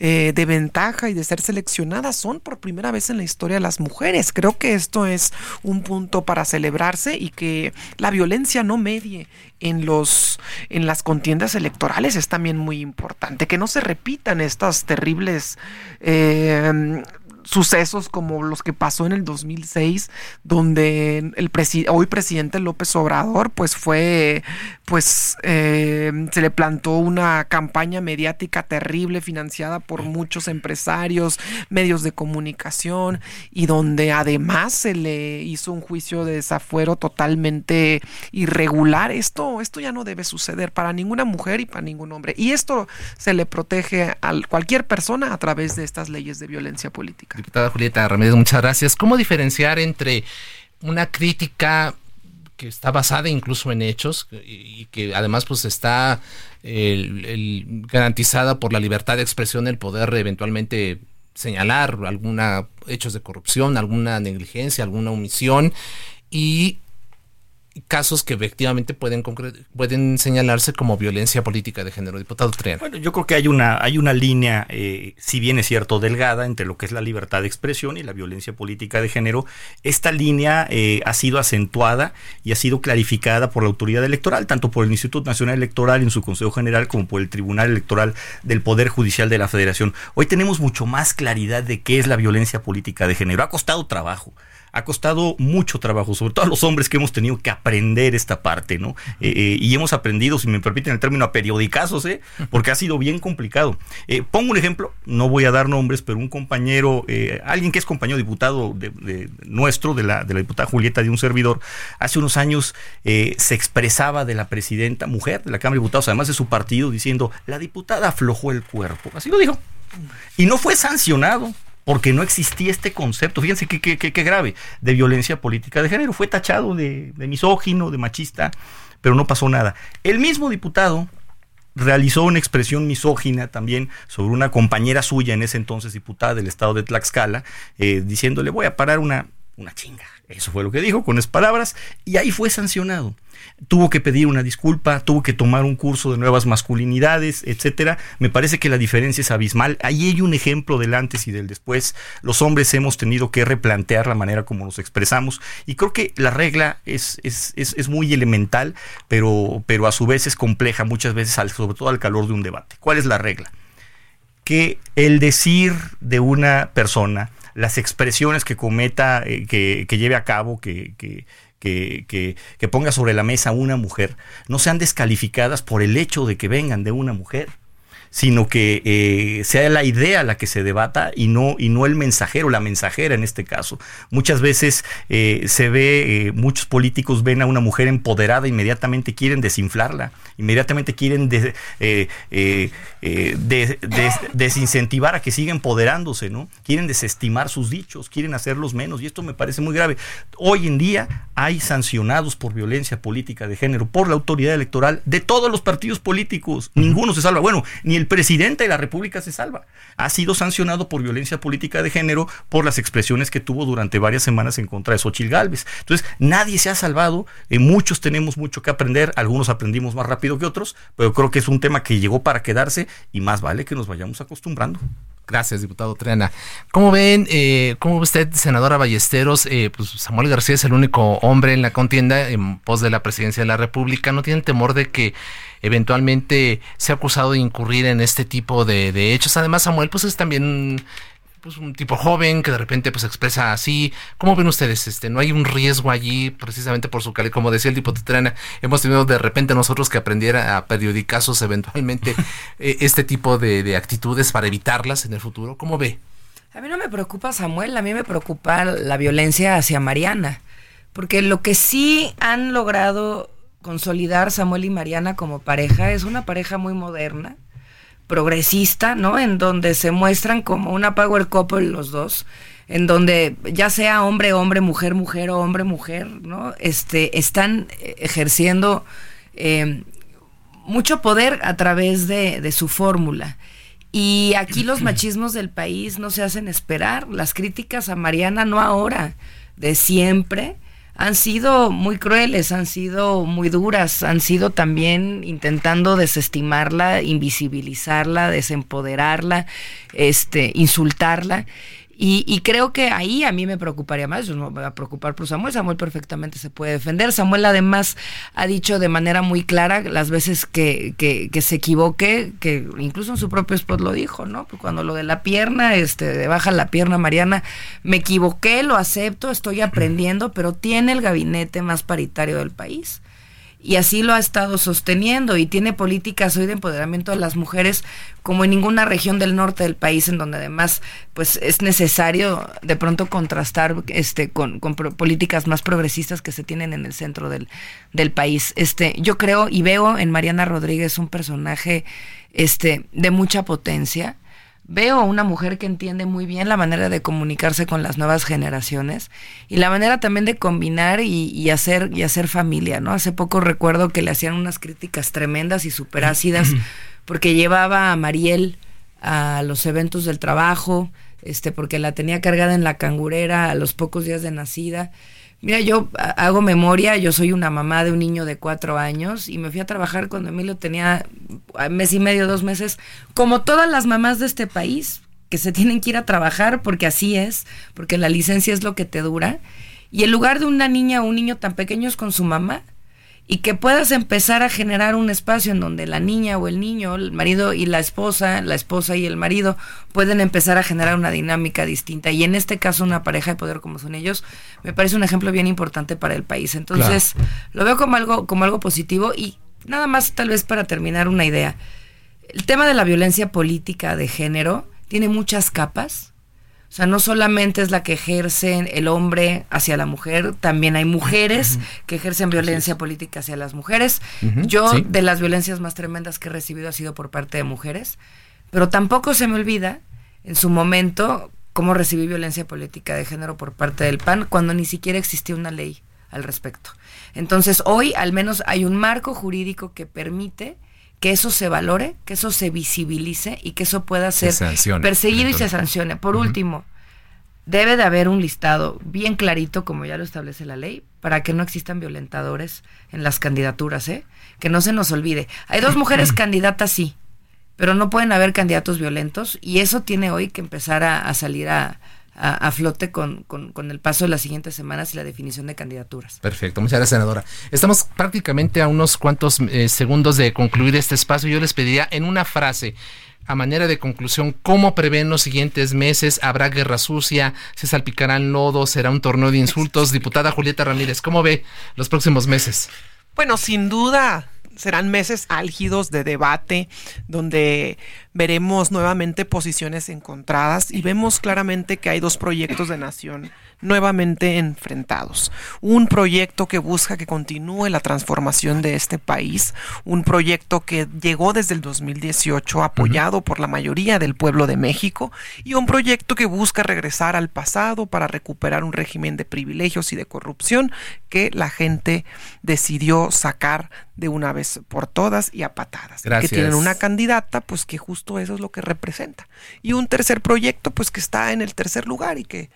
eh, de ventaja y de ser seleccionadas son por primera vez en la historia las mujeres. Creo que esto es un punto para celebrarse y que la violencia no medie en los en las contiendas electorales es también muy importante que no se repitan estas terribles eh, sucesos como los que pasó en el 2006, donde el hoy presidente López Obrador, pues fue, pues eh, se le plantó una campaña mediática terrible financiada por muchos empresarios, medios de comunicación y donde además se le hizo un juicio de desafuero totalmente irregular. Esto, esto ya no debe suceder para ninguna mujer y para ningún hombre. Y esto se le protege a cualquier persona a través de estas leyes de violencia política. Diputada Julieta Ramírez, muchas gracias. ¿Cómo diferenciar entre una crítica que está basada incluso en hechos y que además pues está garantizada por la libertad de expresión, el poder eventualmente señalar alguna hechos de corrupción, alguna negligencia, alguna omisión y casos que efectivamente pueden pueden señalarse como violencia política de género. Diputado Triana. Bueno, yo creo que hay una, hay una línea, eh, si bien es cierto, delgada entre lo que es la libertad de expresión y la violencia política de género. Esta línea eh, ha sido acentuada y ha sido clarificada por la autoridad electoral, tanto por el Instituto Nacional Electoral en su Consejo General como por el Tribunal Electoral del Poder Judicial de la Federación. Hoy tenemos mucho más claridad de qué es la violencia política de género. Ha costado trabajo ha costado mucho trabajo, sobre todo a los hombres que hemos tenido que aprender esta parte, ¿no? Eh, eh, y hemos aprendido, si me permiten el término, a periodicazos, ¿eh? Porque ha sido bien complicado. Eh, pongo un ejemplo, no voy a dar nombres, pero un compañero, alguien que es compañero diputado de, nuestro, de la, de la diputada Julieta, de un servidor, hace unos años se expresaba de la presidenta mujer de la Cámara de Diputados, además de su partido, diciendo, la diputada aflojó el cuerpo. Así lo dijo. Y no fue sancionado porque no existía este concepto, fíjense qué grave, de violencia política de género. Fue tachado de, misógino, de machista, pero no pasó nada. El mismo diputado realizó una expresión misógina también sobre una compañera suya, en ese entonces diputada del estado de Tlaxcala, eh, diciéndole voy a parar una, una chinga. Eso fue lo que dijo con esas palabras y ahí fue sancionado tuvo que pedir una disculpa, tuvo que tomar un curso de nuevas masculinidades, etcétera. Me parece que la diferencia es abismal. Ahí hay un ejemplo del antes y del después. Los hombres hemos tenido que replantear la manera como nos expresamos y creo que la regla es, es, es, muy elemental, pero, pero a su vez es compleja muchas veces, sobre todo al calor de un debate. ¿Cuál es la regla? Que el decir de una persona, las expresiones que cometa, eh, que, que, lleve a cabo, que, que que, que, ponga sobre la mesa una mujer no sean descalificadas por el hecho de que vengan de una mujer sino que eh, sea la idea la que se debata y no, y no el mensajero, la mensajera en este caso. Muchas veces eh, se ve, eh, muchos políticos ven a una mujer empoderada, inmediatamente quieren desinflarla, inmediatamente quieren desincentivar a que siga empoderándose, ¿no? Quieren desestimar sus dichos, quieren hacerlos menos, y esto me parece muy grave. Hoy en día hay sancionados por violencia política de género por la autoridad electoral de todos los partidos políticos, ninguno se salva. Bueno, ni el presidente de la República se salva. Ha sido sancionado por violencia política de género por las expresiones que tuvo durante varias semanas en contra de Xochitl Gálvez. Entonces, nadie se ha salvado. Eh, muchos tenemos mucho que aprender. Algunos aprendimos más rápido que otros, pero creo que es un tema que llegó para quedarse y más vale que nos vayamos acostumbrando. Gracias, diputado Triana. ¿Cómo ven, eh, cómo usted, senadora Ballesteros? Eh, pues Samuel García es el único hombre en la contienda en pos de la presidencia de la República. ¿No tienen temor de que eventualmente sea acusado de incurrir en este tipo de, de hechos? Además, Samuel, pues es también pues un tipo joven que de repente pues expresa así. ¿Cómo ven ustedes? Este, no hay un riesgo allí precisamente por su calidad, como decía el diputado Trana, hemos tenido de repente nosotros que aprendiera a periodicazos eventualmente [LAUGHS] eh, este tipo de, de, actitudes para evitarlas en el futuro. ¿Cómo ve? A mí no me preocupa Samuel, a mí me preocupa la violencia hacia Mariana, porque lo que sí han logrado consolidar Samuel y Mariana como pareja es una pareja muy moderna progresista, ¿no? En donde se muestran como una power couple los dos, en donde ya sea hombre, hombre, mujer, mujer o hombre, mujer, ¿no? Este, están ejerciendo eh, mucho poder a través de, de su fórmula. Y aquí los [CLEARS THROAT] machismos del país no se hacen esperar. Las críticas a Mariana no ahora, de siempre, han sido muy crueles, han sido muy duras, han sido también intentando desestimarla, invisibilizarla, desempoderarla, este, insultarla. Y, creo que ahí a mí me preocuparía más, yo no me voy a preocupar por Samuel, Samuel perfectamente se puede defender. Samuel además ha dicho de manera muy clara las veces que, que, se equivoque, que incluso en su propio spot lo dijo, ¿no? Pues cuando lo de la pierna, este, de baja la pierna Mariana, me equivoqué, lo acepto, estoy aprendiendo, pero tiene el gabinete más paritario del país y así lo ha estado sosteniendo y tiene políticas hoy de empoderamiento de las mujeres como en ninguna región del norte del país en donde además pues es necesario de pronto contrastar este con, políticas más progresistas que se tienen en el centro del, del país. Este yo creo y veo en Mariana Rodríguez un personaje este de mucha potencia veo a una mujer que entiende muy bien la manera de comunicarse con las nuevas generaciones y la manera también de combinar y, hacer y hacer familia, ¿no? Hace poco recuerdo que le hacían unas críticas tremendas y súper ácidas [CLEARS THROAT] porque llevaba a Mariel a los eventos del trabajo, este, porque la tenía cargada en la cangurera a los pocos días de nacida Mira, yo hago memoria, yo soy una mamá de un niño de cuatro años y me fui a trabajar cuando Emilio tenía mes y medio, dos meses, como todas las mamás de este país, que se tienen que ir a trabajar porque así es, porque la licencia es lo que te dura. Y en lugar de una niña o un niño tan pequeño es con su mamá. Y que puedas empezar a generar un espacio en donde la niña o el niño, el marido y la esposa, la esposa y el marido pueden empezar a generar una dinámica distinta. Y en este caso una pareja de poder como son ellos, me parece un ejemplo bien importante para el país. Entonces, lo veo como algo, como algo positivo y nada más tal vez para terminar una idea. El tema de la violencia política de género tiene muchas capas o sea, no solamente es la que ejercen el hombre hacia la mujer, también hay mujeres que ejercen violencia política hacia las mujeres. Yo, de las violencias más tremendas que he recibido ha sido por parte de mujeres, pero tampoco se me olvida en su momento cómo recibí violencia política de género por parte del PAN cuando ni siquiera existía una ley al respecto. Entonces, hoy al menos hay un marco jurídico que permite que eso se valore, que eso se visibilice y que eso pueda ser perseguido y se sancione. Por último, debe de haber un listado bien clarito, como ya lo establece la ley, para que no existan violentadores en las candidaturas, ¿eh? Que no se nos olvide. Hay dos mujeres [CLEARS THROAT] candidatas, sí, pero no pueden haber candidatos violentos y eso tiene hoy que empezar a salir a, a, flote con, con, el paso de las siguientes semanas y la definición de candidaturas. Perfecto, muchas gracias, senadora. Estamos prácticamente a unos cuantos eh, segundos de concluir este espacio. Yo les pediría en una frase a manera de conclusión, ¿cómo prevén los siguientes meses? ¿Habrá guerra sucia? ¿Se salpicarán lodos? ¿Será un torneo de insultos? Diputada Julieta Ramírez, ¿cómo ve los próximos meses? Bueno, sin duda serán meses álgidos de debate donde veremos nuevamente posiciones encontradas y vemos claramente que hay dos proyectos de nación nuevamente enfrentados. Un proyecto que busca que continúe la transformación de este país, un proyecto que llegó desde el 2018 apoyado por la mayoría del pueblo de México y un proyecto que busca regresar al pasado para recuperar un régimen de privilegios y de corrupción que la gente decidió sacar de una vez por todas y a patadas. Que tienen una candidata, pues que justo eso es lo que representa. Y un tercer proyecto, pues que está en el tercer lugar y que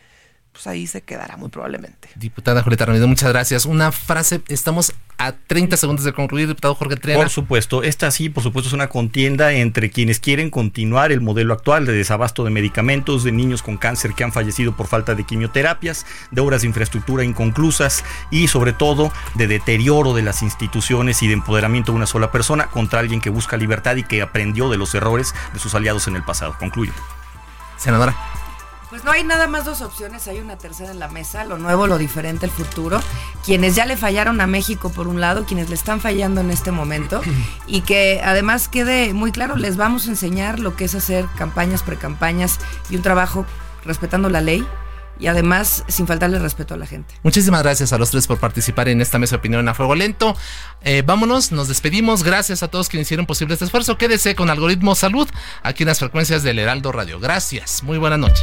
pues ahí se quedará muy probablemente. Diputada Julieta Ramírez, muchas gracias. Una frase, estamos a 30 segundos de concluir, diputado Jorge Triana. Por supuesto, esta sí, por supuesto, es una contienda entre quienes quieren continuar el modelo actual de desabasto de medicamentos, de niños con cáncer que han fallecido por falta de quimioterapias, de obras de infraestructura inconclusas y sobre todo de deterioro de las instituciones y de empoderamiento de una sola persona contra alguien que busca libertad y que aprendió de los errores de sus aliados en el pasado. Concluyo. Senadora. Pues no hay nada más dos opciones, hay una tercera en la mesa, lo nuevo, lo diferente, el futuro. Quienes ya le fallaron a México por un lado, quienes le están fallando en este momento y que además quede muy claro, les vamos a enseñar lo que es hacer campañas, precampañas y un trabajo respetando la ley, y además sin faltarle respeto a la gente. Muchísimas gracias a los tres por participar en esta mesa de opinión a fuego lento. Eh, vámonos, nos despedimos. Gracias a todos quienes hicieron posible este esfuerzo. Quédese con Algoritmo Salud aquí en las frecuencias del Heraldo Radio. Gracias. Muy buena noche.